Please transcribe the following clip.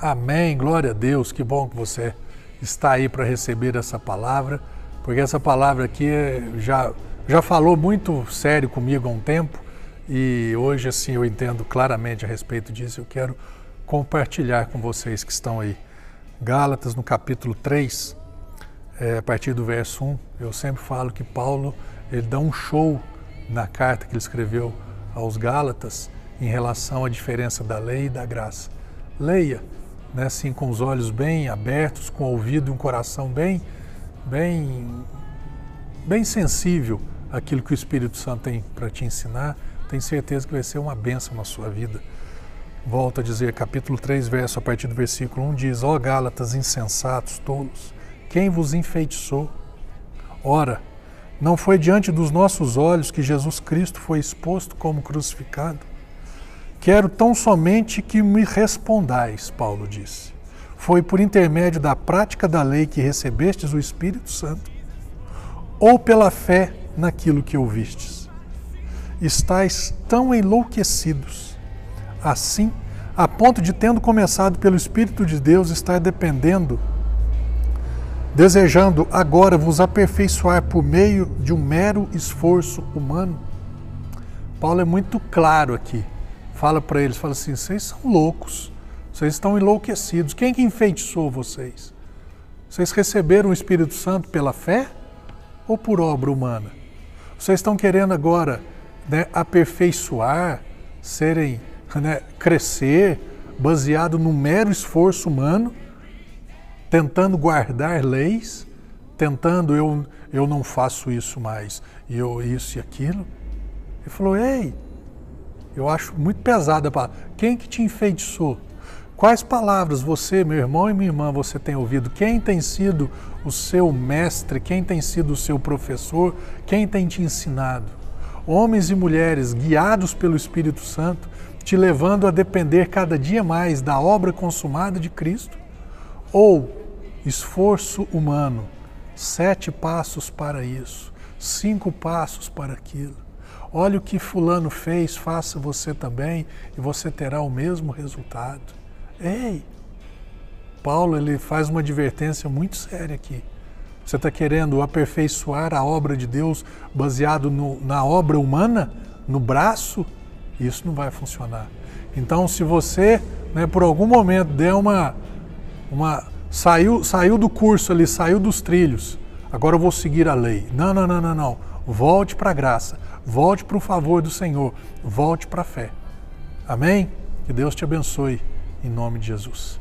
Amém. Glória a Deus. Que bom que você está aí para receber essa palavra, porque essa palavra aqui já, já falou muito sério comigo há um tempo e hoje, assim, eu entendo claramente a respeito disso. Eu quero compartilhar com vocês que estão aí. Gálatas, no capítulo 3, é, a partir do verso 1, eu sempre falo que Paulo ele dá um show na carta que ele escreveu aos Gálatas em relação à diferença da lei e da graça. Leia, né, assim, com os olhos bem abertos, com o ouvido e um coração bem, bem, bem sensível àquilo que o Espírito Santo tem para te ensinar. Tenho certeza que vai ser uma bênção na sua vida. Volto a dizer, capítulo 3, verso a partir do versículo 1 diz: Ó Gálatas insensatos, tolos, quem vos enfeitiçou? Ora, não foi diante dos nossos olhos que Jesus Cristo foi exposto como crucificado? Quero tão somente que me respondais, Paulo disse. Foi por intermédio da prática da lei que recebestes o Espírito Santo, ou pela fé naquilo que ouvistes? Estais tão enlouquecidos, assim, a ponto de, tendo começado pelo Espírito de Deus, estar dependendo, desejando agora vos aperfeiçoar por meio de um mero esforço humano? Paulo é muito claro aqui fala para eles, fala assim, vocês são loucos, vocês estão enlouquecidos. Quem que enfeitiçou vocês? Vocês receberam o Espírito Santo pela fé ou por obra humana? Vocês estão querendo agora né, aperfeiçoar, serem, né, crescer, baseado no mero esforço humano, tentando guardar leis, tentando eu, eu não faço isso mais, e eu isso e aquilo. Ele falou: ei, eu acho muito pesada a palavra. Quem que te enfeitiçou? Quais palavras você, meu irmão e minha irmã, você tem ouvido? Quem tem sido o seu mestre? Quem tem sido o seu professor? Quem tem te ensinado? Homens e mulheres guiados pelo Espírito Santo, te levando a depender cada dia mais da obra consumada de Cristo? Ou esforço humano, sete passos para isso, cinco passos para aquilo? Olha o que Fulano fez, faça você também e você terá o mesmo resultado. Ei! Paulo ele faz uma advertência muito séria aqui. Você está querendo aperfeiçoar a obra de Deus baseado no, na obra humana, no braço? Isso não vai funcionar. Então, se você, né, por algum momento, der uma, uma saiu, saiu do curso ali, saiu dos trilhos, agora eu vou seguir a lei. Não, não, não, não, não. Volte para a graça. Volte para o favor do Senhor, volte para a fé. Amém? Que Deus te abençoe, em nome de Jesus.